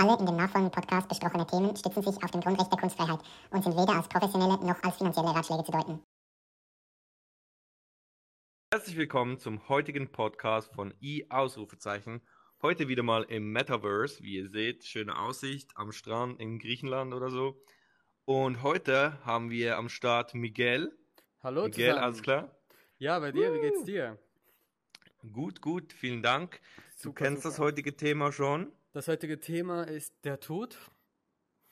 Alle in dem nachfolgenden Podcast besprochene Themen stützen sich auf dem Grundrecht der Kunstfreiheit und sind weder als professionelle noch als finanzielle Ratschläge zu deuten. Herzlich willkommen zum heutigen Podcast von i-Ausrufezeichen. Heute wieder mal im Metaverse, wie ihr seht, schöne Aussicht am Strand in Griechenland oder so. Und heute haben wir am Start Miguel. Hallo Miguel, zusammen. alles klar? Ja, bei dir, wie geht's dir? Gut, gut, vielen Dank. Du Super, kennst das super. heutige Thema schon. Das heutige Thema ist der Tod.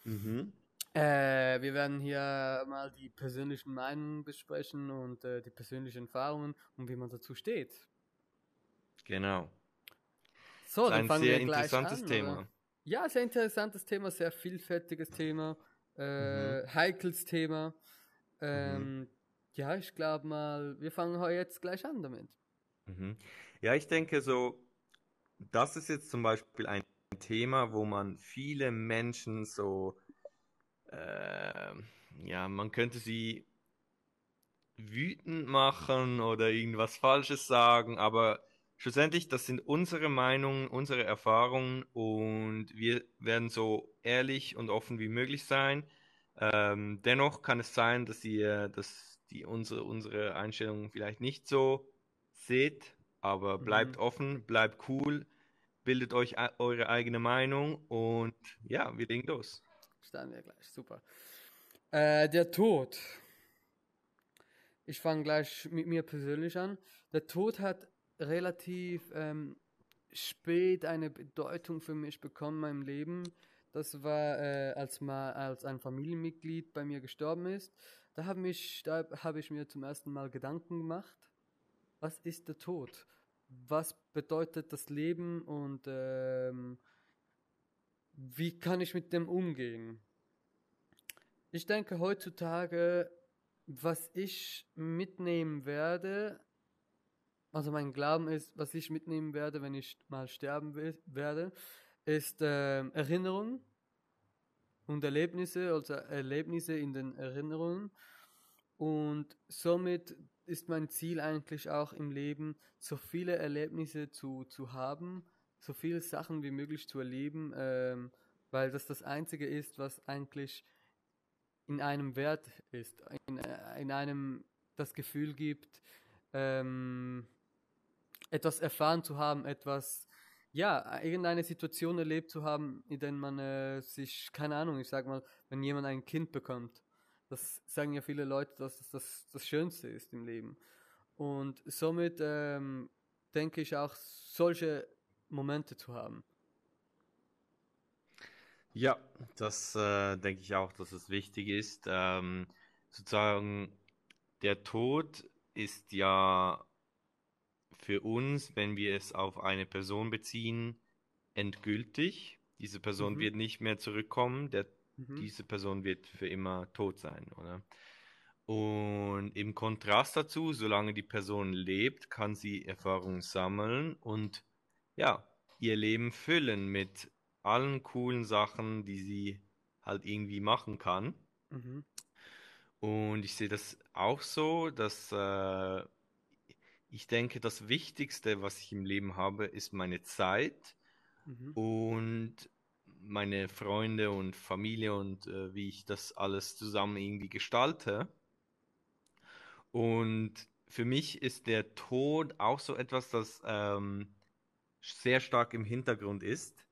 Mhm. Äh, wir werden hier mal die persönlichen Meinungen besprechen und äh, die persönlichen Erfahrungen und wie man dazu steht. Genau. So, dann ein fangen sehr wir gleich interessantes an, Thema. oder? Ja, sehr interessantes Thema, sehr vielfältiges Thema, äh, Mhm. heikles Thema. Ähm, Ja, ich glaube mal, wir fangen jetzt gleich an damit. Mhm. Ja, ich denke so, das ist jetzt zum Beispiel ein Thema, wo man viele Menschen so, äh, ja, man könnte sie wütend machen oder irgendwas Falsches sagen, aber schlussendlich, das sind unsere Meinungen, unsere Erfahrungen und wir werden so ehrlich und offen wie möglich sein. Ähm, dennoch kann es sein, dass ihr, dass die unsere, unsere Einstellung vielleicht nicht so seht, aber bleibt Mhm. offen, bleibt cool, bildet euch eure eigene Meinung und ja, wir legen los. Starten wir gleich, super. Äh, der Tod. Ich fange gleich mit mir persönlich an. Der Tod hat relativ ähm, spät eine Bedeutung für mich bekommen in meinem Leben. Das war, äh, als, mal, als ein Familienmitglied bei mir gestorben ist. Da habe habe ich mir zum ersten Mal Gedanken gemacht. Was ist der Tod? Was bedeutet das Leben und ähm, wie kann ich mit dem umgehen? Ich denke heutzutage, was ich mitnehmen werde, also mein Glauben ist, was ich mitnehmen werde, wenn ich mal sterben will, werde, ist ähm, Erinnerung und Erlebnisse, also Erlebnisse in den Erinnerungen. Und somit ist mein Ziel eigentlich auch im Leben, so viele Erlebnisse zu, zu haben, so viele Sachen wie möglich zu erleben, ähm, weil das das Einzige ist, was eigentlich in einem wert ist, in, äh, in einem das Gefühl gibt, ähm, etwas erfahren zu haben, etwas, ja, irgendeine Situation erlebt zu haben, in der man äh, sich, keine Ahnung, ich sag mal, wenn jemand ein Kind bekommt, das sagen ja viele Leute, dass das das, das Schönste ist im Leben. Und somit ähm, denke ich auch, solche Momente zu haben. Ja, das äh, denke ich auch, dass es wichtig ist. Ähm, sozusagen, der Tod ist ja für uns, wenn wir es auf eine Person beziehen, endgültig. Diese Person Mhm. wird nicht mehr zurückkommen. Der, Mhm. diese Person wird für immer tot sein, oder? Und im Kontrast dazu, solange die Person lebt, kann sie Erfahrungen sammeln und ja, ihr Leben füllen mit allen coolen Sachen, die sie halt irgendwie machen kann. Mhm. Und ich sehe das auch so, dass äh, ich denke, das Wichtigste, was ich im Leben habe, ist meine Zeit Mhm. und meine Freunde und Familie und äh, wie ich das alles zusammen irgendwie gestalte. Und für mich ist der Tod auch so etwas, das ähm, sehr stark im Hintergrund ist.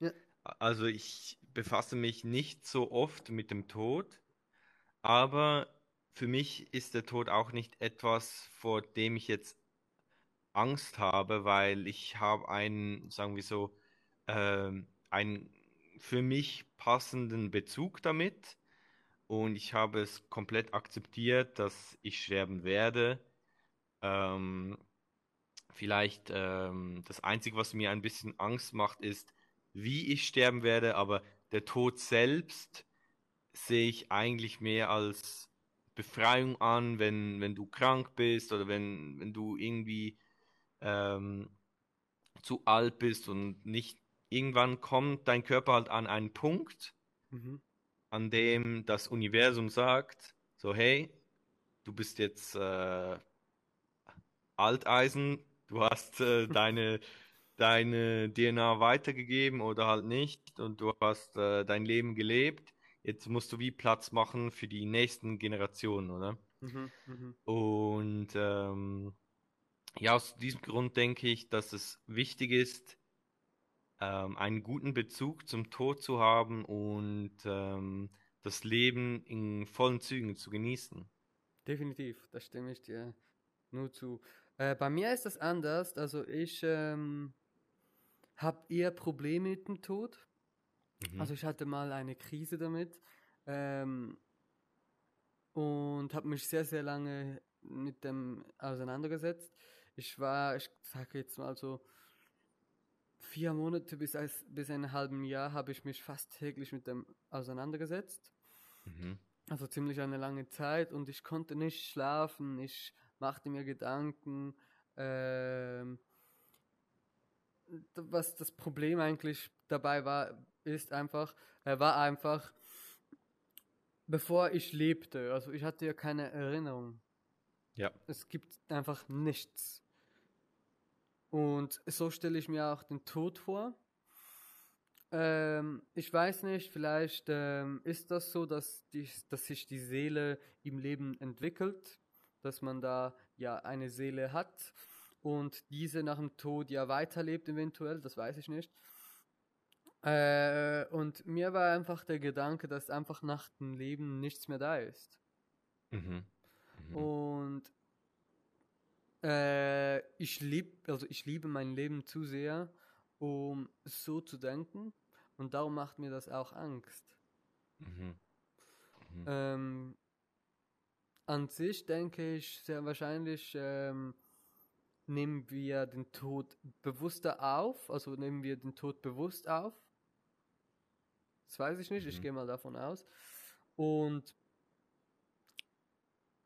Ja. Also ich befasse mich nicht so oft mit dem Tod, aber für mich ist der Tod auch nicht etwas, vor dem ich jetzt Angst habe, weil ich habe einen, sagen wir so, ähm, einen für mich passenden Bezug damit und ich habe es komplett akzeptiert, dass ich sterben werde. Ähm, vielleicht ähm, das Einzige, was mir ein bisschen Angst macht, ist, wie ich sterben werde, aber der Tod selbst sehe ich eigentlich mehr als Befreiung an, wenn, wenn du krank bist oder wenn, wenn du irgendwie ähm, zu alt bist und nicht, irgendwann kommt dein Körper halt an einen Punkt, Mhm. an dem das Universum sagt, so hey, du bist jetzt äh, Alteisen, du hast äh, deine deine DNA weitergegeben oder halt nicht und du hast äh, dein Leben gelebt. Jetzt musst du wie Platz machen für die nächsten Generationen, oder? Mhm, mhm. Und ähm, ja, aus diesem Grund denke ich, dass es wichtig ist, ähm, einen guten Bezug zum Tod zu haben und ähm, das Leben in vollen Zügen zu genießen. Definitiv, da stimme ich dir nur zu. Äh, bei mir ist das anders. Also ich ähm, habe eher Probleme mit dem Tod. Mhm. Also ich hatte mal eine Krise damit ähm, und habe mich sehr, sehr lange mit dem auseinandergesetzt. Ich war, ich sage jetzt mal so, vier Monate bis, als, bis ein halben Jahr habe ich mich fast täglich mit dem auseinandergesetzt. Mhm. Also ziemlich eine lange Zeit und ich konnte nicht schlafen, ich machte mir Gedanken. Ähm, was das Problem eigentlich dabei war, ist einfach, äh, war einfach, bevor ich lebte, also ich hatte ja keine Erinnerung. Ja. Es gibt einfach nichts. Und so stelle ich mir auch den Tod vor. Ähm, ich weiß nicht, vielleicht ähm, ist das so, dass, die, dass sich die Seele im Leben entwickelt, dass man da ja eine Seele hat und diese nach dem Tod ja weiterlebt eventuell, das weiß ich nicht. Äh, und mir war einfach der Gedanke, dass einfach nach dem Leben nichts mehr da ist. Mhm. Mhm. Und äh, ich lieb, also ich liebe mein Leben zu sehr, um so zu denken. Und darum macht mir das auch Angst. Mhm. Mhm. Ähm, an sich denke ich sehr wahrscheinlich ähm, nehmen wir den Tod bewusster auf, also nehmen wir den Tod bewusst auf. Das weiß ich nicht, ich Mhm. gehe mal davon aus. Und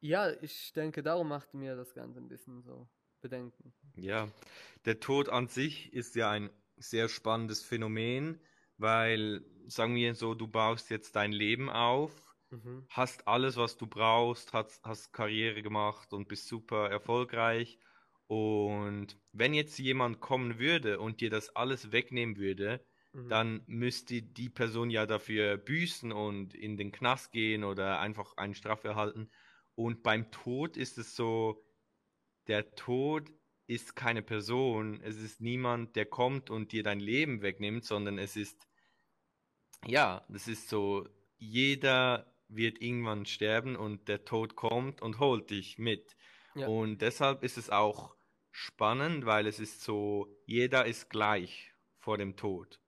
ja, ich denke, darum macht mir das Ganze ein bisschen so Bedenken. Ja, der Tod an sich ist ja ein sehr spannendes Phänomen, weil, sagen wir so, du baust jetzt dein Leben auf, Mhm. hast alles, was du brauchst, hast, hast Karriere gemacht und bist super erfolgreich. Und wenn jetzt jemand kommen würde und dir das alles wegnehmen würde, Mhm. dann müsste die Person ja dafür büßen und in den Knast gehen oder einfach eine Strafe erhalten. Und beim Tod ist es so, der Tod ist keine Person, es ist niemand, der kommt und dir dein Leben wegnimmt, sondern es ist, ja, das ist so, jeder wird irgendwann sterben und der Tod kommt und holt dich mit. Ja. Und deshalb ist es auch spannend, weil es ist so, jeder ist gleich vor dem Tod.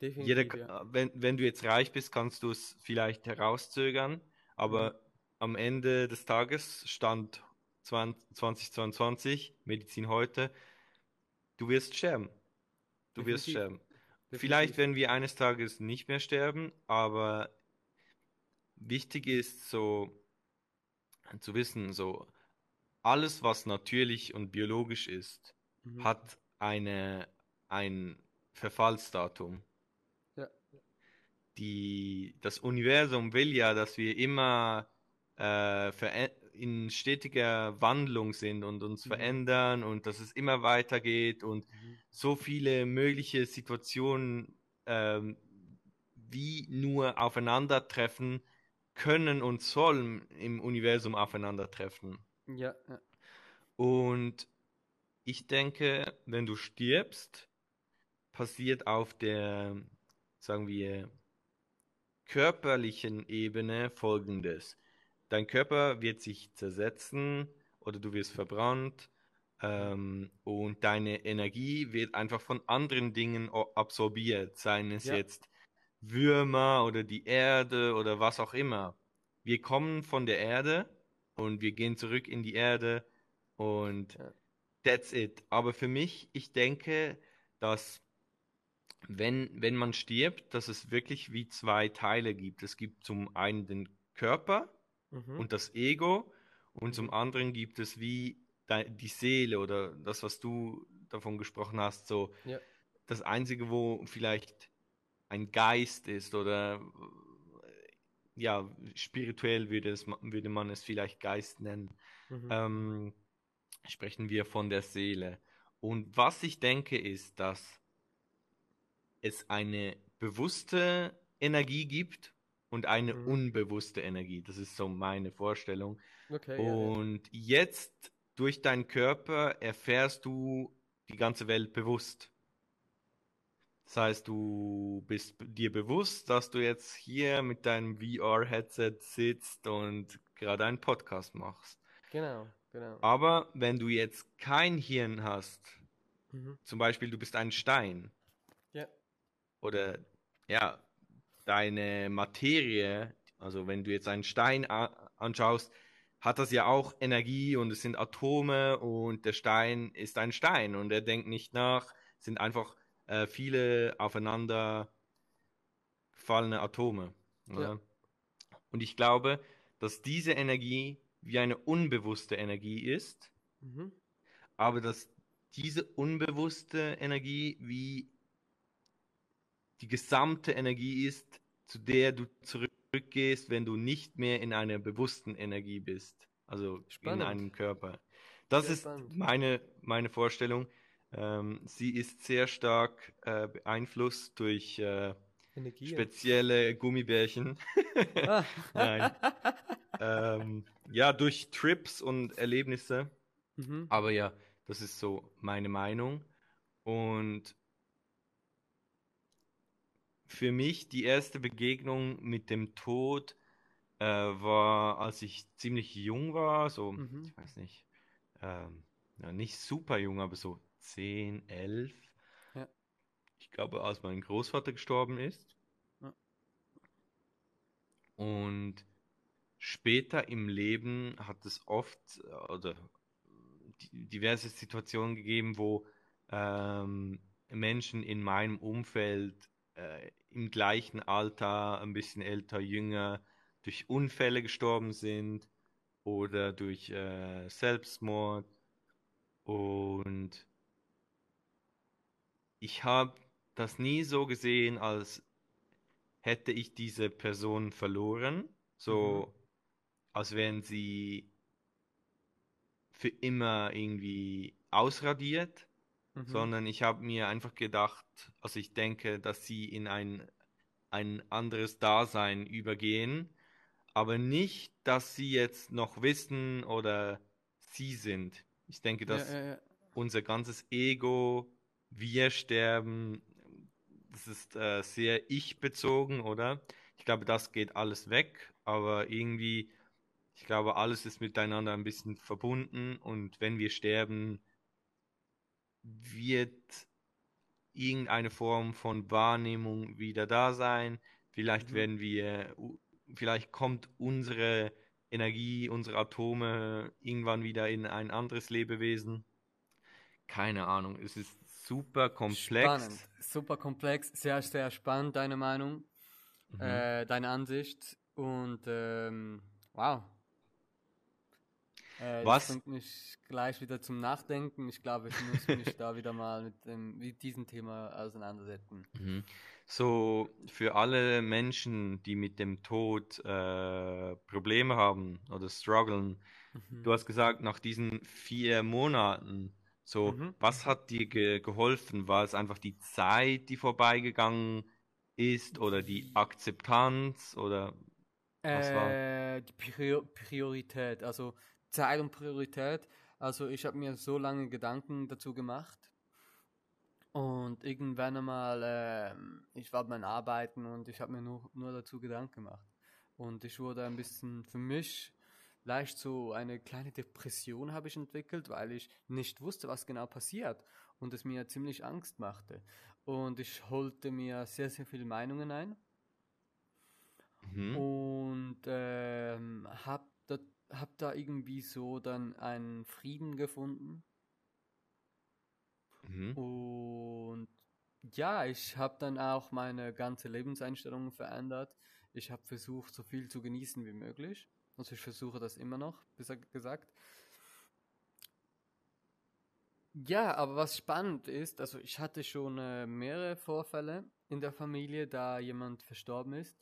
Jeder, Definitiv, ja. wenn, wenn du jetzt reich bist, kannst du es vielleicht herauszögern, aber am Ende des Tages stand 20, 2022, Medizin heute, du wirst sterben. Du wirst Definitiv. sterben. Definitiv. Vielleicht werden wir eines Tages nicht mehr sterben, aber wichtig ist so zu wissen, so alles, was natürlich und biologisch ist, Mhm. hat eine, ein Verfallsdatum. Ja. Die, das Universum will ja, dass wir immer äh, in stetiger Wandlung sind und uns Mhm. verändern und dass es immer weitergeht und Mhm. so viele mögliche Situationen ähm, wie nur aufeinandertreffen können und sollen im Universum aufeinandertreffen. Ja, ja. Und ich denke, wenn du stirbst, passiert auf der, sagen wir, körperlichen Ebene Folgendes. Dein Körper wird sich zersetzen oder du wirst verbrannt ähm, und deine Energie wird einfach von anderen Dingen absorbiert, seien es Ja. jetzt Würmer oder die Erde oder was auch immer. Wir kommen von der Erde und wir gehen zurück in die Erde und Ja. that's it. Aber für mich, ich denke, dass wenn, wenn man stirbt, dass es wirklich wie zwei Teile gibt. Es gibt zum einen den Körper Mhm. und das Ego und zum anderen gibt es wie die Seele oder das, was du davon gesprochen hast, so Ja. das Einzige, wo vielleicht ein Geist ist oder ja, spirituell würde es, würde man es vielleicht Geist nennen Mhm. ähm, sprechen wir von der Seele. Und was ich denke, ist, dass es eine bewusste Energie gibt und eine Mhm. unbewusste Energie. Das ist so meine Vorstellung. Okay, ja, ja. Und jetzt durch deinen Körper erfährst du die ganze Welt bewusst. Das heißt, du bist dir bewusst, dass du jetzt hier mit deinem VR-Headset sitzt und gerade einen Podcast machst. Genau, genau. Aber wenn du jetzt kein Hirn hast, Mhm. zum Beispiel du bist ein Stein Ja. oder ja, deine Materie, also wenn du jetzt einen Stein anschaust, hat das ja auch Energie und es sind Atome und der Stein ist ein Stein und er denkt nicht nach, es sind einfach äh, viele aufeinander gefallene Atome. Oder? Und ich glaube, dass diese Energie wie eine unbewusste Energie ist, Mhm. aber dass diese unbewusste Energie wie die gesamte Energie ist, zu der du zurückgehst, wenn du nicht mehr in einer bewussten Energie bist, also Spannend. in einem Körper. Das Sehr ist spannend. meine, meine Vorstellung. Ähm, sie ist sehr stark äh, beeinflusst durch äh, spezielle Gummibärchen. Ah. Nein. ähm, ja, durch Trips und Erlebnisse. Mhm. Aber ja, das ist so meine Meinung. Und für mich die erste Begegnung mit dem Tod äh, war, als ich ziemlich jung war, so, Mhm. ich weiß nicht, ähm, ja, nicht super jung, aber so 10, 11. Ja. Ich glaube, als mein Großvater gestorben ist. Ja. Und später im Leben hat es oft äh, oder di- diverse Situationen gegeben, wo ähm, Menschen in meinem Umfeld äh, im gleichen Alter, ein bisschen älter, jünger, durch Unfälle gestorben sind oder durch äh, Selbstmord. Und ich habe das nie so gesehen, als hätte ich diese Person verloren, so als wären sie für immer irgendwie ausradiert, Mhm. sondern ich habe mir einfach gedacht, also ich denke, dass sie in ein, ein anderes Dasein übergehen, aber nicht, dass sie jetzt noch wissen oder sie sind. Ich denke, Ja, dass ja, ja. unser ganzes Ego, wir sterben, das ist äh, sehr ich-bezogen, oder? Ich glaube, das geht alles weg, aber irgendwie, ich glaube, alles ist miteinander ein bisschen verbunden und wenn wir sterben, wird irgendeine Form von Wahrnehmung wieder da sein. Vielleicht Mhm. werden wir, vielleicht kommt unsere Energie, unsere Atome irgendwann wieder in ein anderes Lebewesen. Keine Ahnung, es ist super komplex. Spannend, super komplex, sehr, sehr spannend, deine Meinung, Mhm. äh, deine Ansicht und ähm, wow. Äh, Was- Das bringt mich gleich wieder zum Nachdenken. Ich glaube, ich muss mich da wieder mal mit, dem, mit diesem Thema auseinandersetzen. Mhm. So für alle Menschen, die mit dem Tod äh, Probleme haben oder strugglen, Mhm. du hast gesagt, nach diesen vier Monaten, so, Mhm. was hat dir ge geholfen? War es einfach die Zeit, die vorbeigegangen ist oder die Akzeptanz oder was war? Äh, die Prior Priorität, also Zeit und Priorität. Also ich habe mir so lange Gedanken dazu gemacht und irgendwann einmal, ähm, ich war beim Arbeiten und ich habe mir nur, nur dazu Gedanken gemacht. Und ich wurde ein bisschen für mich leicht so eine kleine Depression habe ich entwickelt, weil ich nicht wusste, was genau passiert und es mir ziemlich Angst machte. Und ich holte mir sehr, sehr viele Meinungen ein Mhm. und ähm, hab, da, hab da irgendwie so dann einen Frieden gefunden. Mhm. Und ja, ich habe dann auch meine ganze Lebenseinstellung verändert. Ich habe versucht, so viel zu genießen wie möglich. Also ich versuche das immer noch, besser gesagt. Ja, aber was spannend ist, also ich hatte schon äh, mehrere Vorfälle in der Familie, da jemand verstorben ist.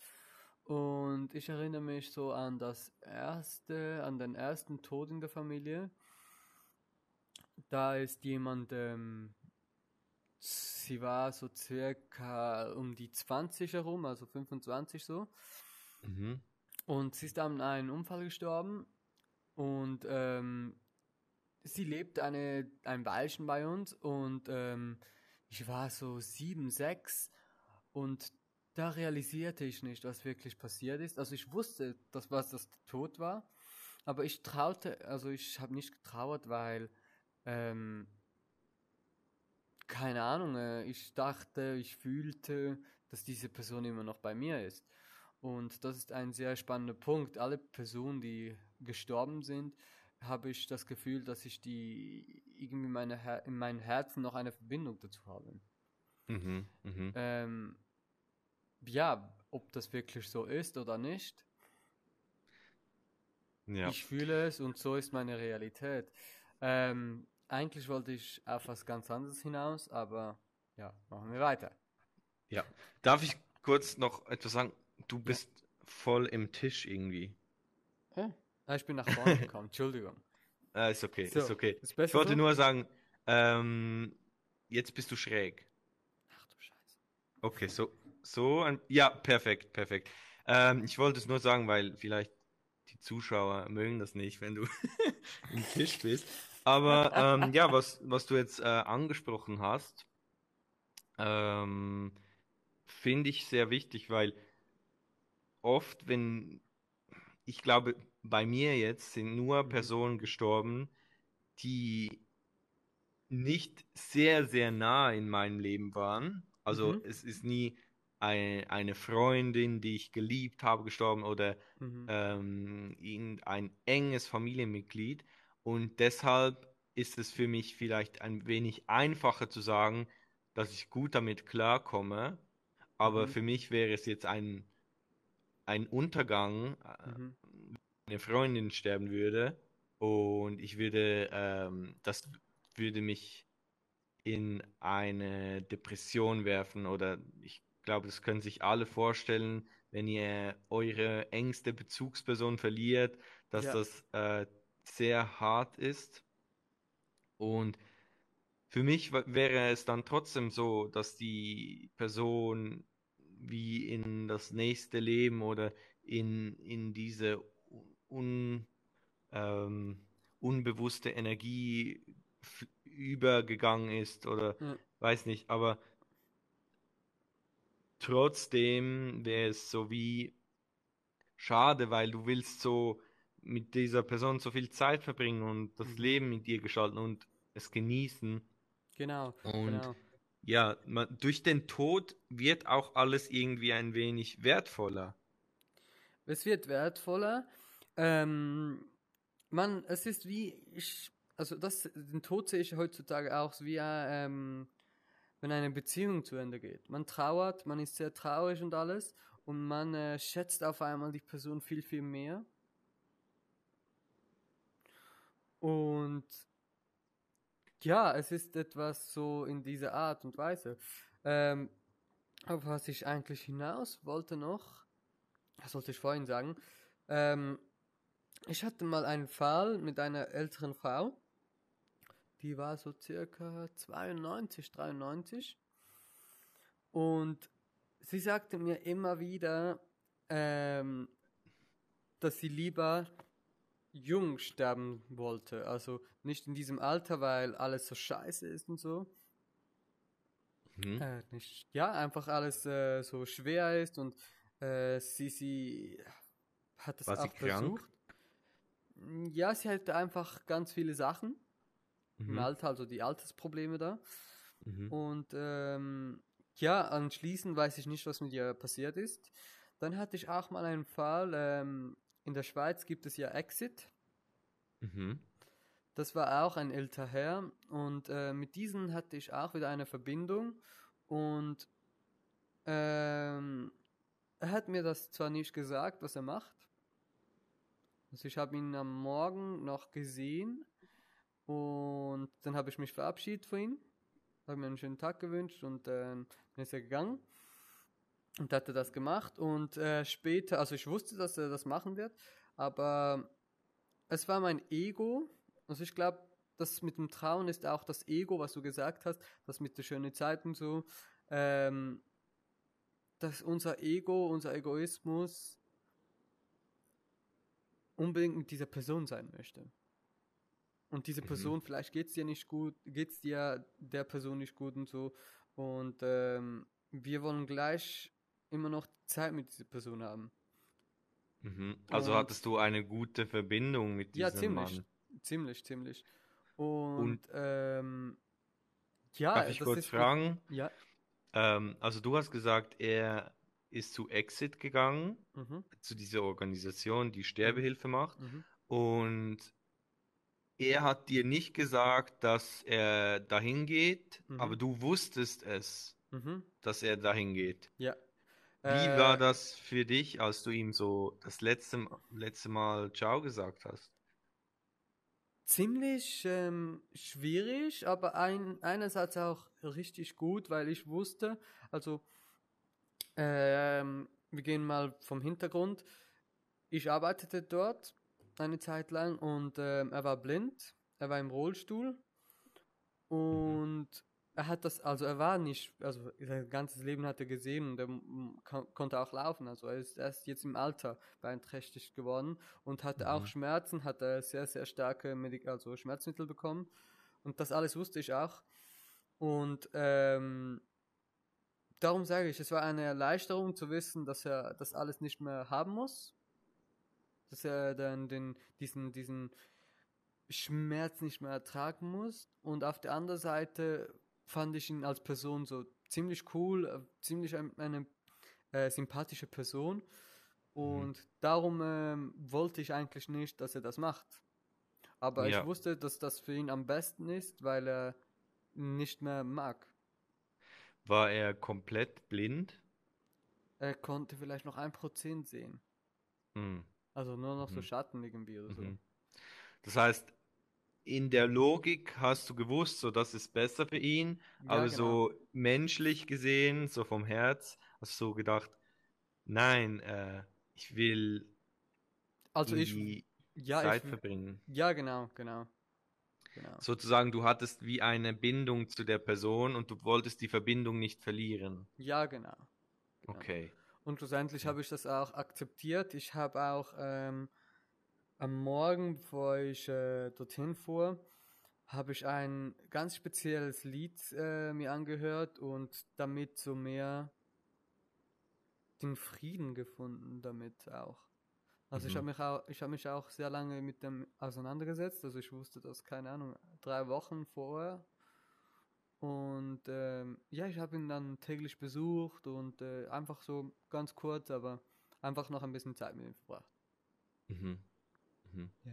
Und ich erinnere mich so an das erste, an den ersten Tod in der Familie. da ist jemand, ähm, sie war so circa um die 20 herum, also 25 so. Mhm. Und sie ist an einem Unfall gestorben und ähm, sie lebt eine, ein Weilchen bei uns und ähm, ich war so sieben, sechs und da realisierte ich nicht, was wirklich passiert ist. Also ich wusste, dass was das Tod war, aber ich traute, also ich habe nicht getrauert, weil ähm, keine Ahnung, äh, ich dachte, ich fühlte, dass diese Person immer noch bei mir ist. Und das ist ein sehr spannender Punkt. Alle Personen, die gestorben sind, habe ich das Gefühl, dass ich die irgendwie meine Her in meinem Herzen noch eine Verbindung dazu habe. Mhm. Mhm. Ähm, ja, ob das wirklich so ist oder nicht, Ja. ich fühle es und so ist meine Realität. Ähm, eigentlich wollte ich auf was ganz anderes hinaus, aber ja, machen wir weiter. Ja. Darf ich kurz noch etwas sagen? Du bist voll im Tisch irgendwie. Ah, ich bin nach vorne gekommen, Entschuldigung. Ah, ist okay, So, ist okay. ist Ich wollte so? nur sagen, ähm, jetzt bist du schräg. Ach du Scheiße. Okay, so, so, ein, ja, perfekt, perfekt. Ähm, ich wollte es nur sagen, weil vielleicht die Zuschauer mögen das nicht, wenn du im Tisch bist. Aber ähm, ja, was, was du jetzt äh, angesprochen hast, ähm, finde ich sehr wichtig, weil oft, wenn, ich glaube, bei mir jetzt sind nur. Personen gestorben, die nicht sehr, sehr nah in meinem Leben waren. Also Mhm. es ist nie ein, eine Freundin, die ich geliebt habe, gestorben oder Mhm. ähm, irgendein enges Familienmitglied. Und deshalb ist es für mich vielleicht ein wenig einfacher zu sagen, dass ich gut damit klarkomme. Aber Mhm. für mich wäre es jetzt ein, ein Untergang, äh, Mhm. eine Freundin sterben würde und ich würde, ähm, das würde mich in eine Depression werfen oder ich glaube, das können sich alle vorstellen, wenn ihr eure engste Bezugsperson verliert, dass Ja. das äh, sehr hart ist. Und für mich wäre es dann trotzdem so, dass die Person wie in das nächste Leben oder in, in diese un, ähm, unbewusste Energie übergegangen ist oder Ja. weiß nicht, aber trotzdem wäre es so wie schade, weil du willst so mit dieser Person so viel Zeit verbringen und das Mhm. Leben mit ihr gestalten und es genießen. Genau, Und genau. ja, man, durch den Tod wird auch alles irgendwie ein wenig wertvoller. Es wird wertvoller. Ähm, man, es ist wie, ich, also das, den Tod sehe ich heutzutage auch wie, äh, ähm, wenn eine Beziehung zu Ende geht. Man trauert, man ist sehr traurig und alles und man äh, schätzt auf einmal die Person viel, viel mehr. Und ja, es ist etwas so in dieser Art und Weise. Ähm, auf was ich eigentlich hinaus wollte noch, das sollte ich vorhin sagen, ähm, ich hatte mal einen Fall mit einer älteren Frau, die war so circa 92, 93 und sie sagte mir immer wieder, ähm, dass sie lieber jung sterben wollte, also nicht in diesem Alter, weil alles so scheiße ist und so. Mhm. Äh, nicht, ja, einfach alles äh, so schwer ist und äh, sie, sie hat es War sie auch krank? versucht. Ja, sie hatte einfach ganz viele Sachen im Mhm. Alter, also die Altersprobleme da. Mhm. Und ähm, ja, anschließend weiß ich nicht, was mit ihr passiert ist. Dann hatte ich auch mal einen Fall, ähm, in der Schweiz gibt es ja Exit. Mhm. Das war auch ein älter Herr und äh, mit diesem hatte ich auch wieder eine Verbindung und ähm, er hat mir das zwar nicht gesagt, was er macht. Also ich habe ihn am Morgen noch gesehen und dann habe ich mich verabschiedet von ihm, habe mir einen schönen Tag gewünscht und ähm, dann ist er gegangen und hatte das gemacht. Und äh, später, also ich wusste, dass er das machen wird, aber es war mein Ego, also ich glaube, das mit dem Trauen ist auch das Ego, was du gesagt hast, das mit der schönen Zeit und so, ähm, dass unser Ego, unser Egoismus unbedingt mit dieser Person sein möchte. Und diese Mhm. Person, vielleicht geht es dir nicht gut, geht es dir der Person nicht gut und so. Und ähm, wir wollen gleich immer noch Zeit mit dieser Person haben. Mhm. Also Und- hattest du eine gute Verbindung mit Ja, diesem ziemlich. Mann? Ziemlich, ziemlich. Und, ähm, ja, Darf ich kurz fragen? Ja. Ähm, also du hast gesagt, er ist zu Exit gegangen, Mhm, zu dieser Organisation, die Sterbehilfe macht. mhm. Und er hat dir nicht gesagt, dass er dahin geht, Mhm. aber du wusstest es, Mhm. dass er dahin geht. Ja. Wie Äh, war das für dich, als du ihm so das letzte, letzte Mal Ciao gesagt hast? Ziemlich ähm, schwierig, aber ein, einerseits auch richtig gut, weil ich wusste, also ähm, wir gehen mal vom Hintergrund. Ich arbeitete dort eine Zeit lang und ähm, er war blind, er war im Rollstuhl und er hat das, also er war nicht, also sein ganzes Leben hat er gesehen und er konnte auch laufen, also er ist erst jetzt im Alter beeinträchtigt geworden und hatte auch Mhm. Schmerzen, hat er sehr, sehr starke Medik also Schmerzmittel bekommen und das alles wusste ich auch. Und ähm, darum sage ich, es war eine Erleichterung zu wissen, dass er das alles nicht mehr haben muss, dass er dann den, diesen, diesen Schmerz nicht mehr ertragen muss. Und auf der anderen Seite fand ich ihn als Person so ziemlich cool, äh, ziemlich ein, eine äh, sympathische Person. Und darum ähm, wollte ich eigentlich nicht, dass er das macht. Aber Ja. ich wusste, dass das für ihn am besten ist, weil er nicht mehr mag. War er komplett blind? Er konnte vielleicht noch ein Prozent sehen. Hm. Also nur noch so Mhm. Schatten irgendwie oder so. Mhm. Das heißt, in der Logik hast du gewusst, so das ist besser für ihn, Ja, aber genau. so menschlich gesehen, so vom Herz, hast du so gedacht, nein, äh, ich will Also ich, die ja, Zeit ich, verbringen. ja, genau, genau. Genau. Sozusagen, du hattest wie eine Bindung zu der Person und du wolltest die Verbindung nicht verlieren. Ja, genau. genau. Okay. Und schlussendlich Ja. habe ich das auch akzeptiert. Ich habe auch ähm, am Morgen, bevor ich äh, dorthin fuhr, habe ich ein ganz spezielles Lied äh, mir angehört und damit so mehr den Frieden gefunden damit auch. Also ich Mhm. habe mich auch, ich habe mich auch sehr lange mit dem auseinandergesetzt. Also ich wusste das, keine Ahnung, drei Wochen vorher. Und ähm, ja, ich habe ihn dann täglich besucht und äh, einfach so ganz kurz, aber einfach noch ein bisschen Zeit mit ihm verbracht. Mhm. Mhm. Ja.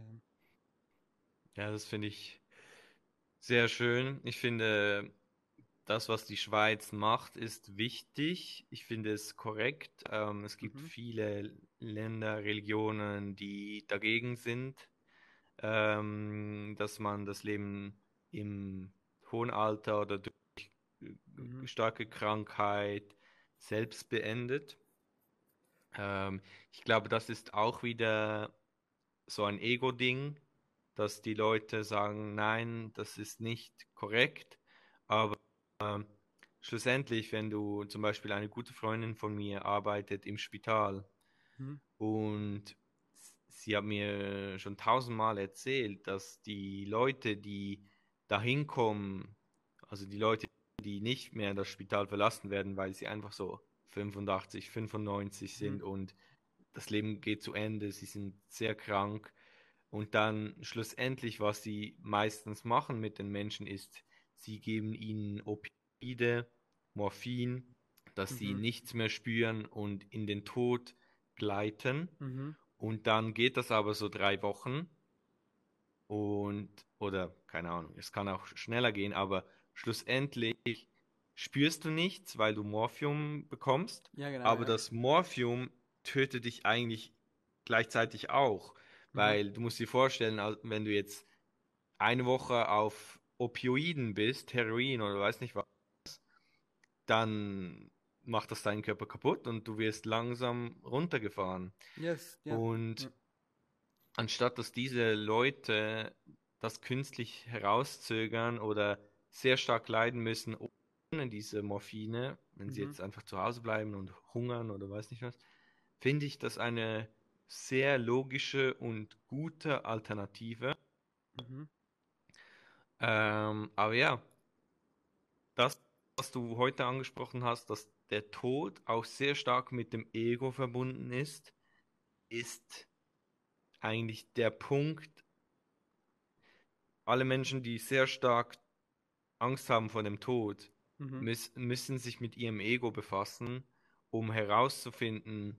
Ja, das finde ich sehr schön. Ich finde, das, was die Schweiz macht, ist wichtig. Ich finde es korrekt. Ähm, es gibt Mhm. viele Länder, Religionen, die dagegen sind, ähm, dass man das Leben im hohen Alter oder durch Mhm. starke Krankheit selbst beendet. Ähm, ich glaube, das ist auch wieder so ein Ego-Ding, dass die Leute sagen, nein, das ist nicht korrekt. Aber ähm, schlussendlich, wenn du zum Beispiel eine gute Freundin von mir arbeitet im Spital Mhm. und sie hat mir schon tausendmal erzählt, dass die Leute, die da hinkommen, also die Leute, die nicht mehr das Spital verlassen werden, weil sie einfach so 85, 95 sind Mhm. und das Leben geht zu Ende, sie sind sehr krank und dann schlussendlich, was sie meistens machen mit den Menschen, ist, sie geben ihnen Opioide, Morphin, dass sie Mhm. nichts mehr spüren und in den Tod gleiten. Mhm. Und dann geht das aber so drei Wochen und, oder keine Ahnung, es kann auch schneller gehen, aber schlussendlich spürst du nichts, weil du Morphium bekommst, Ja, genau. aber ja. das Morphium tötet dich eigentlich gleichzeitig auch, Mhm. weil du musst dir vorstellen, wenn du jetzt eine Woche auf Opioiden bist, Heroin oder weiß nicht was, dann macht das deinen Körper kaputt und du wirst langsam runtergefahren. Yes, ja. Und Ja. Anstatt dass diese Leute das künstlich herauszögern oder sehr stark leiden müssen ohne diese Morphine, wenn sie Mhm. jetzt einfach zu Hause bleiben und hungern oder weiß nicht was, finde ich das eine sehr logische und gute Alternative. Mhm. Ähm, aber ja, das, was du heute angesprochen hast, dass der Tod auch sehr stark mit dem Ego verbunden ist, ist eigentlich der Punkt. Alle Menschen, die sehr stark Angst haben vor dem Tod, Mhm. müß, müssen sich mit ihrem Ego befassen, um herauszufinden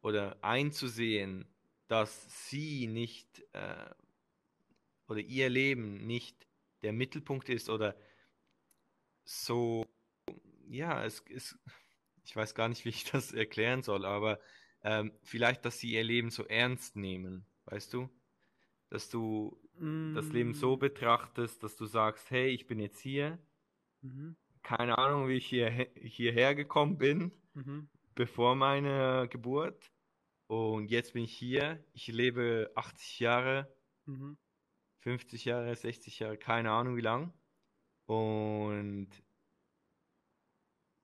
oder einzusehen, dass sie nicht äh, oder ihr Leben nicht der Mittelpunkt ist oder so, ja, es ist, ich weiß gar nicht, wie ich das erklären soll, aber ähm, vielleicht, dass sie ihr Leben so ernst nehmen, weißt du? Dass du das Leben so Mm, betrachtest, dass du sagst, hey, ich bin jetzt hier, Mhm. keine Ahnung, wie ich hier, hierher gekommen bin, Mhm. bevor meine Geburt. Und jetzt bin ich hier, ich lebe 80 Jahre, Mhm. 50 Jahre, 60 Jahre, keine Ahnung wie lang. Und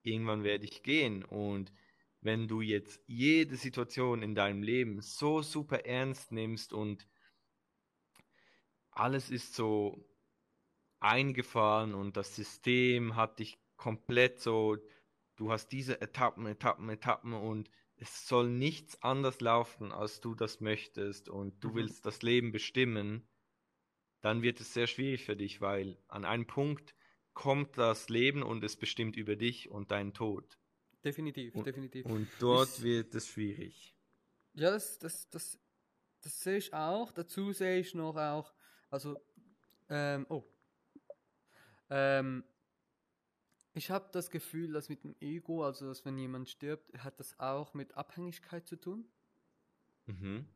irgendwann werde ich gehen. Und wenn du jetzt jede Situation in deinem Leben so super ernst nimmst und alles ist so eingefahren und das System hat dich komplett so, du hast diese Etappen, Etappen, Etappen und es soll nichts anders laufen, als du das möchtest und du Mhm. willst das Leben bestimmen, dann wird es sehr schwierig für dich, weil an einem Punkt kommt das Leben und es bestimmt über dich und deinen Tod. Definitiv, Und, definitiv. und dort Ich- wird es schwierig. Ja, das, das, das, das sehe ich auch. Dazu sehe ich noch auch, also, ähm, oh. Ähm, ich habe das Gefühl, dass mit dem Ego, also dass wenn jemand stirbt, hat das auch mit Abhängigkeit zu tun. Mhm.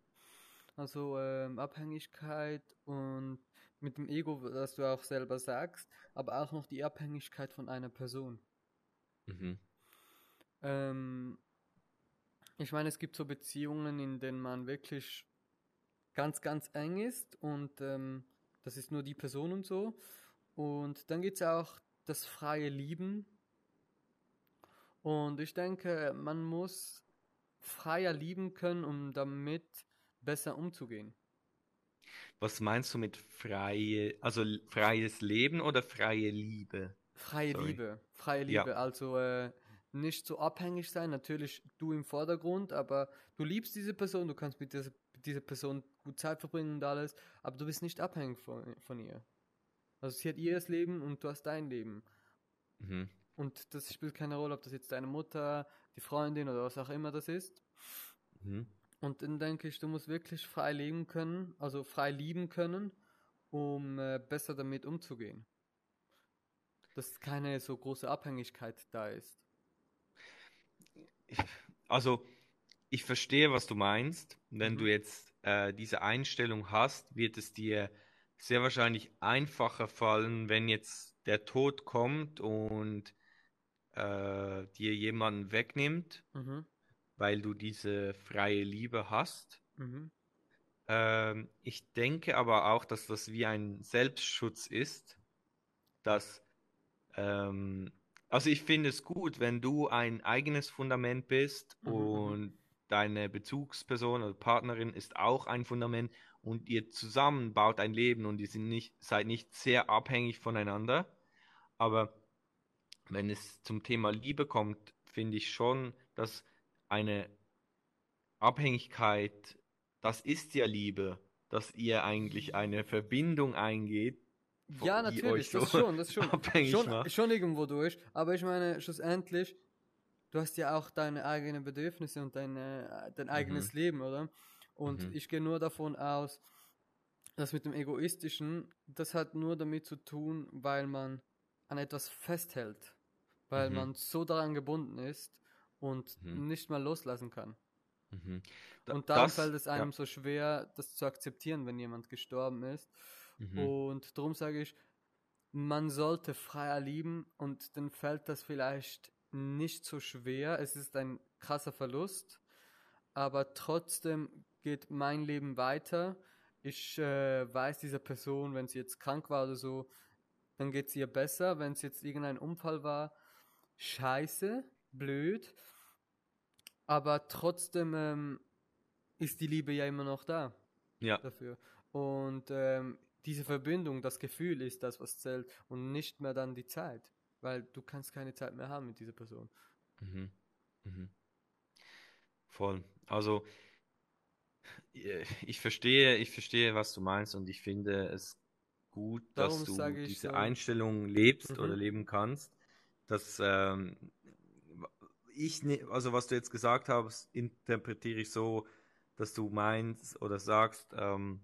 Also ähm, Abhängigkeit und mit dem Ego, das du auch selber sagst, aber auch noch die Abhängigkeit von einer Person. Mhm. Ähm, ich meine, es gibt so Beziehungen, in denen man wirklich ganz, ganz eng ist und ähm, das ist nur die Person und so. Und dann gibt es auch das freie Lieben. Und ich denke, man muss freier lieben können, um damit besser umzugehen. Was meinst du mit freie, also freies Leben oder freie Liebe? Freie Sorry. Liebe, freie Ja. Liebe, also äh, nicht so abhängig sein, natürlich du im Vordergrund, aber du liebst diese Person, du kannst mit dieser, dieser Person gut Zeit verbringen und alles, aber du bist nicht abhängig von, von ihr. Also sie hat ihr Leben und du hast dein Leben. Mhm. Und das spielt keine Rolle, ob das jetzt deine Mutter, die Freundin oder was auch immer das ist. Mhm. Und dann denke ich, du musst wirklich frei leben können, also frei lieben können, um äh, besser damit umzugehen. Dass keine so große Abhängigkeit da ist. Also, ich verstehe, was du meinst. Wenn Mhm. du jetzt äh, diese Einstellung hast, wird es dir sehr wahrscheinlich einfacher fallen, wenn jetzt der Tod kommt und äh, dir jemanden wegnimmt, Mhm. weil du diese freie Liebe hast. Mhm. Ähm, ich denke aber auch, dass das wie ein Selbstschutz ist, dass, ähm, also ich finde es gut, wenn du ein eigenes Fundament bist Mhm, und deine Bezugsperson oder Partnerin ist auch ein Fundament und ihr zusammen baut ein Leben und ihr nicht, seid nicht sehr abhängig voneinander. Aber wenn es zum Thema Liebe kommt, finde ich schon, dass eine Abhängigkeit, das ist ja Liebe, dass ihr eigentlich eine Verbindung eingeht, Ja, natürlich, euch so das schon, das schon. abhängig Schon, macht. schon irgendwo durch. Aber ich meine, schlussendlich, du hast ja auch deine eigenen Bedürfnisse und deine, dein eigenes Leben, oder? Und Mhm. ich gehe nur davon aus, dass mit dem Egoistischen, das hat nur damit zu tun, weil man an etwas festhält. Weil Mhm. man so daran gebunden ist und Mhm. nicht mal loslassen kann. Mhm. Da- Und darum das- fällt es ja. einem so schwer, das zu akzeptieren, wenn jemand gestorben ist. Mhm. Und darum sage ich, man sollte freier lieben und dann fällt das vielleicht nicht so schwer. Es ist ein krasser Verlust, aber trotzdem geht mein Leben weiter. ich äh, weiß dieser Person, wenn sie jetzt krank war oder so, dann geht es ihr besser. Wenn es jetzt irgendein Unfall war, scheiße, blöd. Aber trotzdem ähm, ist die Liebe ja immer noch da Ja, dafür. Und ähm, diese Verbindung, das Gefühl ist das, was zählt und nicht mehr dann die Zeit. Weil du kannst keine Zeit mehr haben mit dieser Person. mhm. Mhm. Voll. Also, äh, ich verstehe, ich verstehe, was du meinst und ich finde es gut, dass Darum du sage ich diese so, Einstellung lebst Mhm. oder leben kannst. Dass ähm, ich, ne- also was du jetzt gesagt hast, interpretiere ich so, dass du meinst oder sagst, ähm,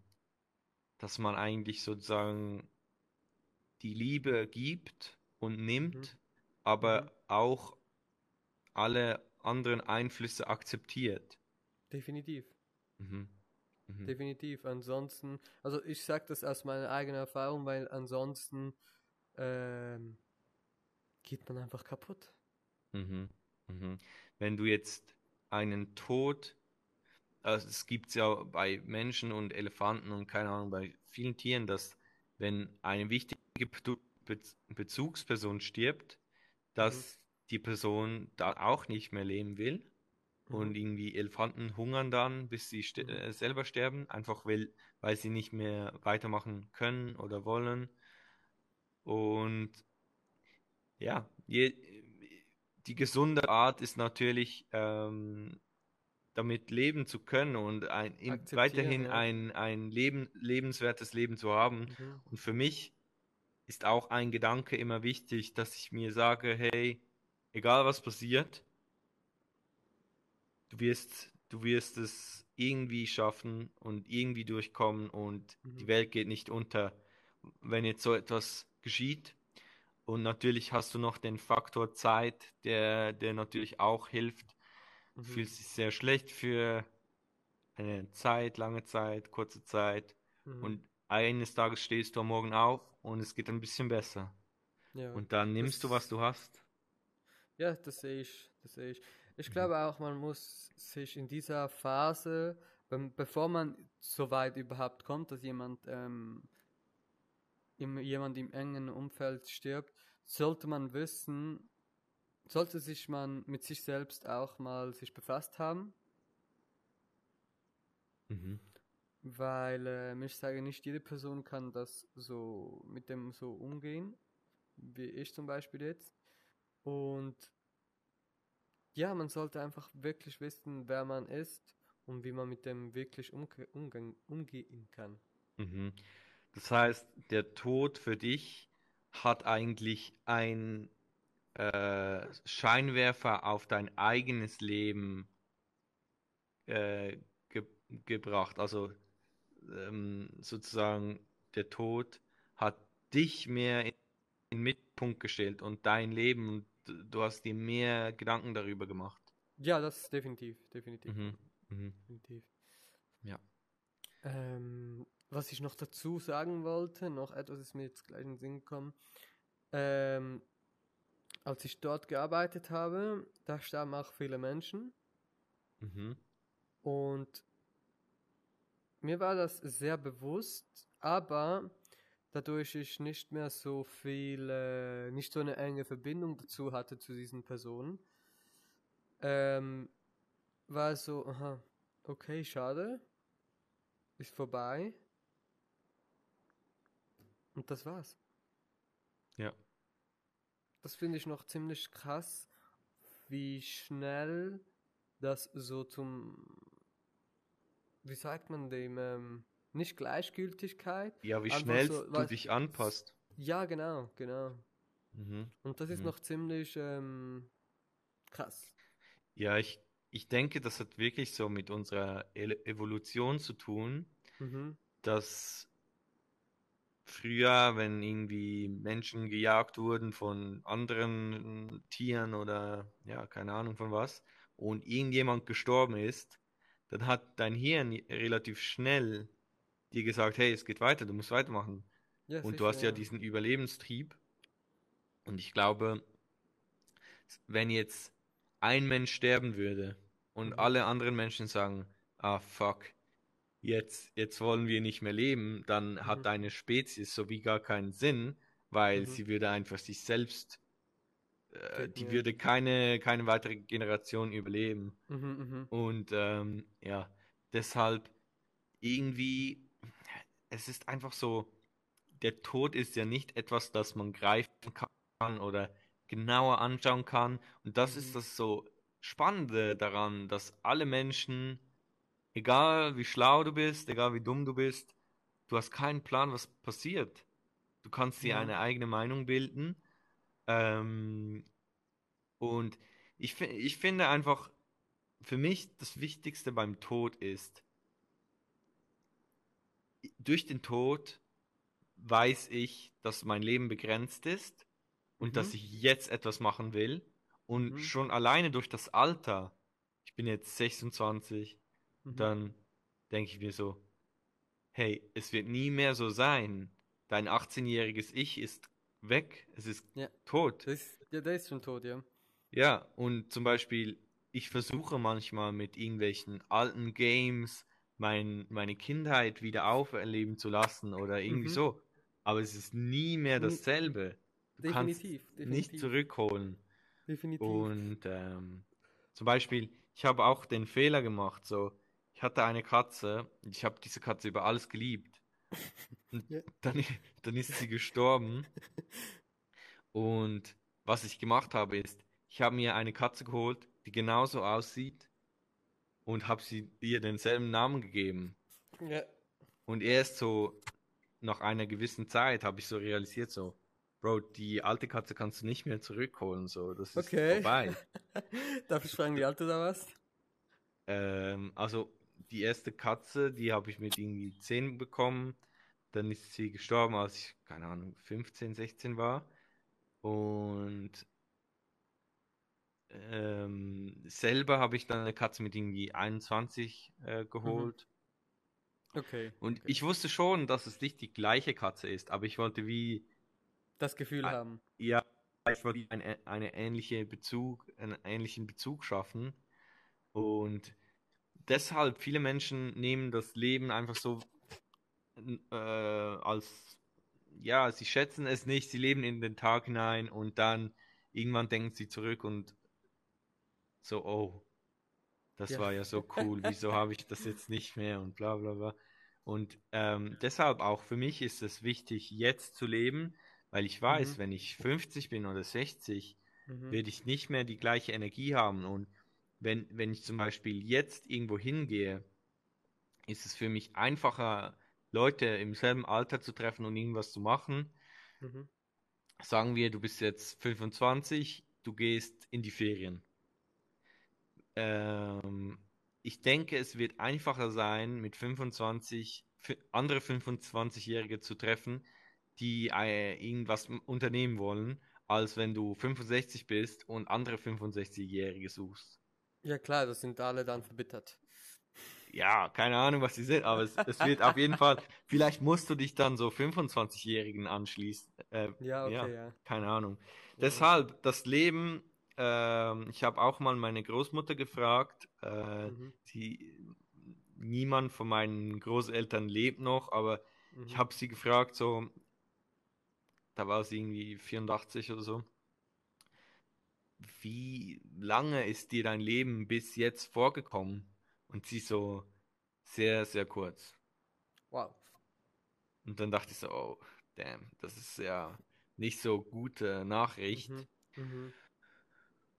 dass man eigentlich sozusagen die Liebe gibt und nimmt, Mhm. aber Mhm. auch alle anderen Einflüsse akzeptiert. definitiv. Mhm. Mhm. Definitiv. Ansonsten, also ich sage das aus meiner eigenen Erfahrung, weil ansonsten ähm, geht man einfach kaputt. Mhm. Mhm. Wenn du jetzt einen Tod, also es gibt ja bei Menschen und Elefanten und keine Ahnung, bei vielen Tieren, dass wenn eine wichtige Be- Be Bezugsperson stirbt, dass die Person da auch nicht mehr leben will. Und Mhm. irgendwie Elefanten hungern dann, bis sie ste Mhm. äh, selber sterben, einfach weil, weil sie nicht mehr weitermachen können oder wollen. Und ja, je, die gesunde Art ist natürlich, ähm, damit leben zu können und ein, weiterhin ja. ein, ein Leben, lebenswertes Leben zu haben. Mhm. Und für mich ist auch ein Gedanke immer wichtig, dass ich mir sage, hey, egal was passiert, du wirst, du wirst es irgendwie schaffen und irgendwie durchkommen und die Mhm. Welt geht nicht unter, wenn jetzt so etwas geschieht. Und natürlich hast du noch den Faktor Zeit, der, der natürlich auch hilft. Du Mhm. fühlst dich sehr schlecht für eine Zeit, lange Zeit, kurze Zeit. Mhm. Und eines Tages stehst du am Morgen auf und es geht ein bisschen besser. ja. Und dann nimmst du, was du hast. Ja, das sehe ich, das sehe ich. Ich Mhm. glaube auch, man muss sich in dieser Phase, bevor man so weit überhaupt kommt, dass jemand, ähm, im, jemand im engen Umfeld stirbt, sollte man wissen, sollte sich man mit sich selbst auch mal sich befasst haben, Mhm. weil ähm, ich sage, nicht jede Person kann das so mit dem so umgehen, wie ich zum Beispiel jetzt. Und ja, man sollte einfach wirklich wissen, wer man ist und wie man mit dem wirklich umge umgang umgehen kann. Mhm. Das heißt, der Tod für dich hat eigentlich ein äh, Scheinwerfer auf dein eigenes Leben äh, ge gebracht. Also ähm, sozusagen der Tod hat dich mehr in den Mittelpunkt gestellt und dein Leben und du hast dir mehr Gedanken darüber gemacht. Ja, das ist definitiv, definitiv, Mhm. Mhm. definitiv. Ja. Ähm, was ich noch dazu sagen wollte, noch etwas ist mir jetzt gleich in den Sinn gekommen. Ähm, als ich dort gearbeitet habe, da starben auch viele Menschen Mhm. und mir war das sehr bewusst, aber dadurch ich nicht mehr so viel, äh, nicht so eine enge Verbindung dazu hatte zu diesen Personen, ähm, war es so, aha, okay, schade, ist vorbei. Und das war's. Ja. Das finde ich noch ziemlich krass, wie schnell das so zum, wie sagt man dem, ähm, nicht Gleichgültigkeit. Ja, wie schnell so, du dich anpasst. Ja, genau, genau. Mhm. Und das ist Mhm. noch ziemlich ähm, krass. Ja, ich, ich denke, das hat wirklich so mit unserer Evolution zu tun, Mhm. dass früher, wenn irgendwie Menschen gejagt wurden von anderen Tieren oder ja, keine Ahnung von was, und irgendjemand gestorben ist, dann hat dein Hirn relativ schnell dir gesagt, hey, es geht weiter, du musst weitermachen. Ja, Und du hast ja diesen Überlebenstrieb. Und ich glaube, wenn jetzt ein Mensch sterben würde und Mhm. alle anderen Menschen sagen, ah fuck, jetzt, jetzt wollen wir nicht mehr leben, dann Mhm. hat deine Spezies so wie gar keinen Sinn, weil Mhm. sie würde einfach sich selbst, äh, die ja. würde keine, keine weitere Generation überleben. Mhm, mhm. Und ähm, ja, deshalb irgendwie, es ist einfach so, der Tod ist ja nicht etwas, das man greifen kann oder genauer anschauen kann. Und das Mhm. ist das so Spannende daran, dass alle Menschen, egal wie schlau du bist, egal wie dumm du bist, du hast keinen Plan, was passiert. Du kannst dir Ja. eine eigene Meinung bilden. Ähm, und ich, ich finde einfach, für mich das Wichtigste beim Tod ist, durch den Tod weiß ich, dass mein Leben begrenzt ist und Mhm. dass ich jetzt etwas machen will. Und Mhm. schon alleine durch das Alter, ich bin jetzt 26, Mhm. dann denke ich mir so, hey, es wird nie mehr so sein. Dein 18-jähriges Ich ist weg, es ist Ja. tot. Das, ja, der ist schon tot, ja. Ja, und zum Beispiel, ich versuche manchmal mit irgendwelchen alten Games mein, meine Kindheit wieder auferleben zu lassen oder irgendwie Mhm. so. Aber es ist nie mehr dasselbe. Du kannst Definitiv, nicht definitiv. zurückholen. Definitiv. Und ähm, zum Beispiel, ich habe auch den Fehler gemacht, so, hatte eine Katze, und ich habe diese Katze über alles geliebt. Ja. dann, dann ist sie gestorben. Und was ich gemacht habe, ist, ich habe mir eine Katze geholt, die genauso aussieht und habe sie ihr denselben Namen gegeben. Ja. Und erst so nach einer gewissen Zeit habe ich so realisiert, so, Bro, die alte Katze kannst du nicht mehr zurückholen, so, das ist Okay. vorbei. Darf ich fragen, wie alt du da warst? Ähm, also die erste Katze, die habe ich mit irgendwie 10 bekommen. Dann ist sie gestorben, als ich, keine Ahnung, 15, 16 war. Und ähm, selber habe ich dann eine Katze mit irgendwie 21 äh, geholt. Okay. Und okay. ich wusste schon, dass es nicht die gleiche Katze ist, aber ich wollte wie, das Gefühl Ah, haben. ja, ich wollte eine, eine ähnliche Bezug, einen ähnlichen Bezug schaffen. Und deshalb, viele Menschen nehmen das Leben einfach so äh, als, ja, sie schätzen es nicht, sie leben in den Tag hinein und dann irgendwann denken sie zurück und so, oh, das Ja. war ja so cool, wieso habe ich das jetzt nicht mehr und bla bla bla. Und ähm, deshalb auch für mich ist es wichtig, jetzt zu leben, weil ich weiß, Mhm. wenn ich 50 bin oder 60, Mhm. werde ich nicht mehr die gleiche Energie haben. Und wenn, wenn ich zum Beispiel jetzt irgendwo hingehe, ist es für mich einfacher, Leute im selben Alter zu treffen und irgendwas zu machen. Mhm. Sagen wir, du bist jetzt 25, du gehst in die Ferien. Ähm, ich denke, es wird einfacher sein, mit 25 fi- andere 25-Jährige zu treffen, die äh, irgendwas unternehmen wollen, als wenn du 65 bist und andere 65-Jährige suchst. Ja klar, das sind alle dann verbittert. Ja, keine Ahnung, was sie sind, aber es, es wird auf jeden Fall, vielleicht musst du dich dann so 25-Jährigen anschließen. Äh, Ja, okay, ja, ja. keine Ahnung. Ja. Deshalb, das Leben, ähm, ich habe auch mal meine Großmutter gefragt, äh, Mhm. sie, niemand von meinen Großeltern lebt noch, aber ich Mhm. habe sie gefragt, so, da war sie irgendwie 84 oder so, wie lange ist dir dein Leben bis jetzt vorgekommen? Und sie so, sehr, sehr kurz. Wow. Und dann dachte ich so, oh, damn, das ist ja nicht so gute Nachricht. Mhm. Mhm.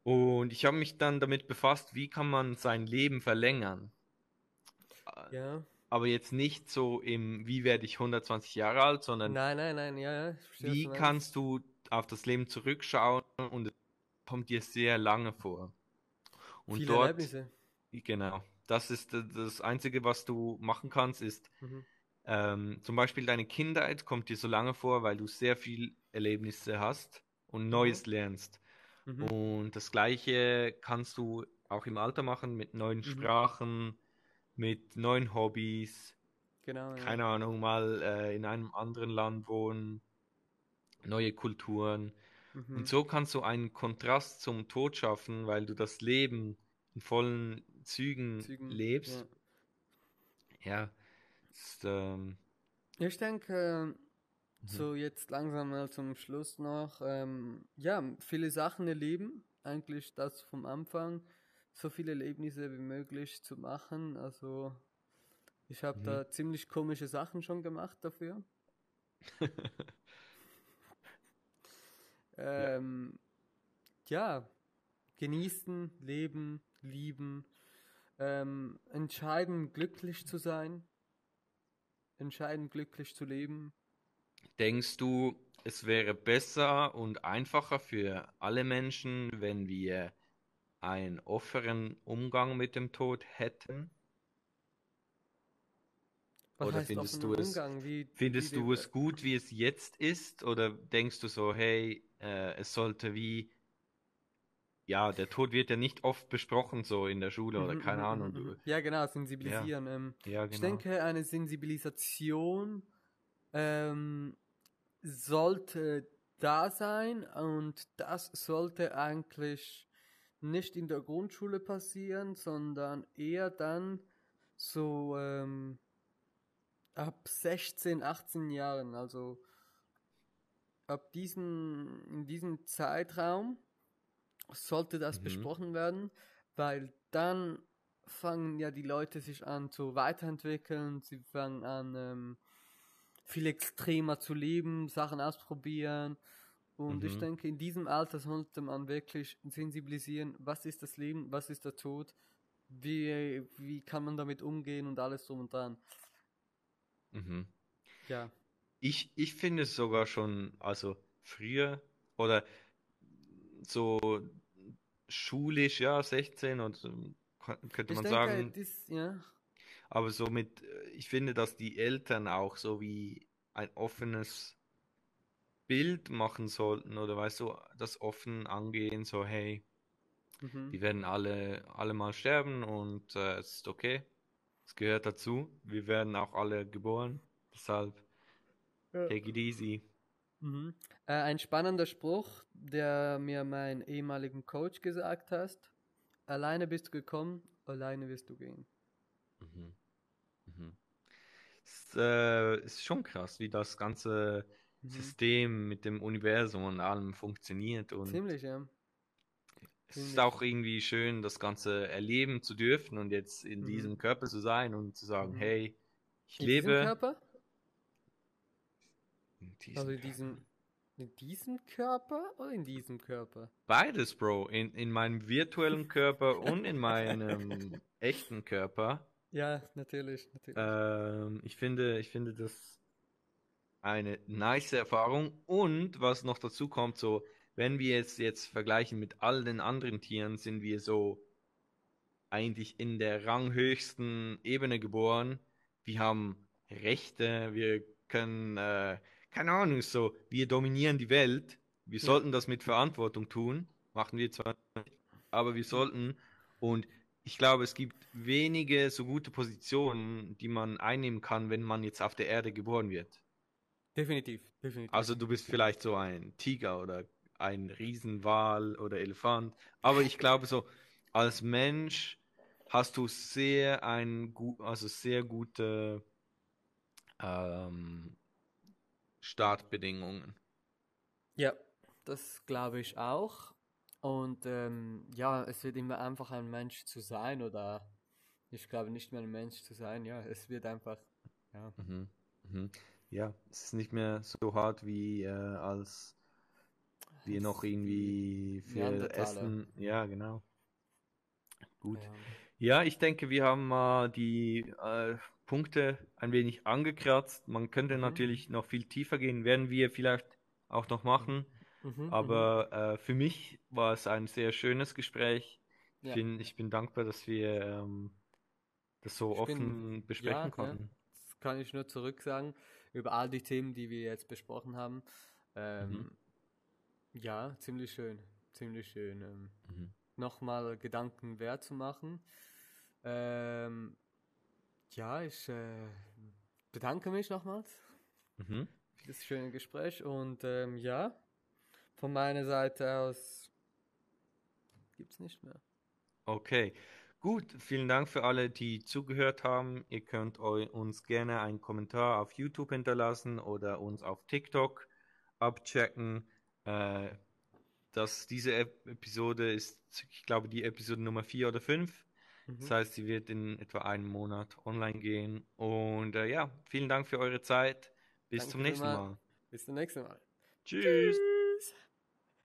Und ich habe mich dann damit befasst, wie kann man sein Leben verlängern. Ja. Aber jetzt nicht so im, wie werde ich 120 Jahre alt, sondern Nein, nein, nein, ja, ja. wie kannst du auf das Leben zurückschauen und es kommt dir sehr lange vor. Und Viele dort, Erlebnisse. genau, das ist äh, das Einzige, was du machen kannst, ist Mhm. ähm, zum Beispiel deine Kindheit kommt dir so lange vor, weil du sehr viel Erlebnisse hast und Neues lernst. Mhm. Und das Gleiche kannst du auch im Alter machen mit neuen Mhm. Sprachen, mit neuen Hobbys, Genau, ja. keine Ahnung, mal äh, in einem anderen Land wohnen, neue Kulturen. Mhm. Und so kannst du einen Kontrast zum Tod schaffen, weil du das Leben in vollen Zügen, Zügen, lebst. ja. Ja, Jetzt, ähm, Ich denke, Mhm. so jetzt langsam mal zum Schluss noch, ähm, ja, viele Sachen erleben, eigentlich das vom Anfang, so viele Erlebnisse wie möglich zu machen. Also ich habe Mhm. da ziemlich komische Sachen schon gemacht dafür. Ähm, ja, genießen, leben, lieben, ähm, entscheiden, glücklich zu sein, entscheiden, glücklich zu leben. Denkst du, es wäre besser und einfacher für alle Menschen, wenn wir einen offenen Umgang mit dem Tod hätten? Was Oder findest du es- Umgang? Wie, Findest wie du es gut, wie es jetzt ist? Oder denkst du so, hey, äh, es sollte wie, ja, der Tod wird ja nicht oft besprochen, so in der Schule oder Mhm, keine mhm, Ahnung. mhm. Ja, genau, sensibilisieren. Ähm, ja, Ich genau. denke, eine Sensibilisation ähm, sollte da sein und das sollte eigentlich nicht in der Grundschule passieren, sondern eher dann so ähm, ab 16, 18 Jahren, also ab diesen, in diesem Zeitraum sollte das Mhm. besprochen werden, weil dann fangen ja die Leute sich an zu weiterentwickeln, sie fangen an ähm, viel extremer zu leben, Sachen ausprobieren. Und ich Mhm. denke, in diesem Alter sollte man wirklich sensibilisieren, was ist das Leben, was ist der Tod, wie, wie kann man damit umgehen und alles drum und dran. Mhm. Ja. Ich, ich finde es sogar schon, also früher oder so schulisch, ja, 16 und könnte Ich man denke, sagen, das, ja. aber so mit, äh, ich finde, dass die Eltern auch so wie ein offenes Bild machen sollten oder weißt du, das offen angehen, so hey, Mhm. wir werden alle, alle mal sterben und äh, es ist okay, es gehört dazu, wir werden auch alle geboren, deshalb Ja. take it easy. Mhm. Äh, ein spannender Spruch, der mir mein ehemaligen Coach gesagt hat. Alleine bist du gekommen, alleine wirst du gehen. Mhm. Mhm. Es äh, ist schon krass, wie das ganze Mhm. System mit dem Universum und allem funktioniert und Ziemlich, ja. es ist auch irgendwie schön, das Ganze erleben zu dürfen und jetzt in Mhm. diesem Körper zu sein und zu sagen, Mhm. hey, ich In diesem lebe Körper? In diesem Also in diesem, in diesem Körper oder in diesem Körper? Beides, Bro, in, in meinem virtuellen Körper und in meinem echten Körper. Ja, natürlich, natürlich. Ähm, ich finde, ich finde das eine nice Erfahrung. Und was noch dazu kommt, so, wenn wir es jetzt vergleichen mit all den anderen Tieren, sind wir so eigentlich in der ranghöchsten Ebene geboren. Wir haben Rechte, wir können, äh, keine Ahnung, so, wir dominieren die Welt. Wir Ja. sollten das mit Verantwortung tun. Machen wir zwar nicht, aber wir sollten. Und ich glaube, es gibt wenige so gute Positionen, die man einnehmen kann, wenn man jetzt auf der Erde geboren wird. definitiv, definitiv. Also du bist vielleicht so ein Tiger oder ein Riesenwal oder Elefant. Aber ich glaube so, als Mensch hast du sehr ein gut, also sehr gute ähm, Startbedingungen. Ja, das glaube ich auch. Und ähm, ja, es wird immer einfach ein Mensch zu sein oder ich glaube nicht mehr ein Mensch zu sein. Ja, es wird einfach, ja. Mhm. Mhm. Ja, es ist nicht mehr so hart wie äh, als wir noch irgendwie für. Essen. Ja, genau. Gut. ja. Ja, ich denke, wir haben mal die äh, Punkte ein wenig angekratzt. Man könnte Mhm. natürlich noch viel tiefer gehen, werden wir vielleicht auch noch machen. Mhm, Aber äh, für mich war es ein sehr schönes Gespräch. Ich Ja. bin, ich bin dankbar, dass wir ähm, das so Ich bin- offen besprechen ja, konnten. Ja, das kann ich nur zurück sagen über all die Themen, die wir jetzt besprochen haben. Ähm, Mhm. Ja, ziemlich schön, ziemlich schön. Ähm, Mhm. Nochmal Gedanken wert zu machen. Ähm, ja, ich äh, bedanke mich nochmals Mhm. für das schöne Gespräch und ähm, ja, von meiner Seite aus gibt's nicht mehr. Okay, Gut, vielen Dank für alle, die zugehört haben. Ihr könnt uns gerne einen Kommentar auf YouTube hinterlassen oder uns auf TikTok abchecken. Äh, das, diese Episode ist, ich glaube, die Episode Nummer 4 oder 5. Mhm. Das heißt, sie wird in etwa einem Monat online gehen. Und äh, ja, vielen Dank für eure Zeit. Bis Danke zum nächsten mal. mal. Bis zum nächsten Mal. Tschüss. Tschüss.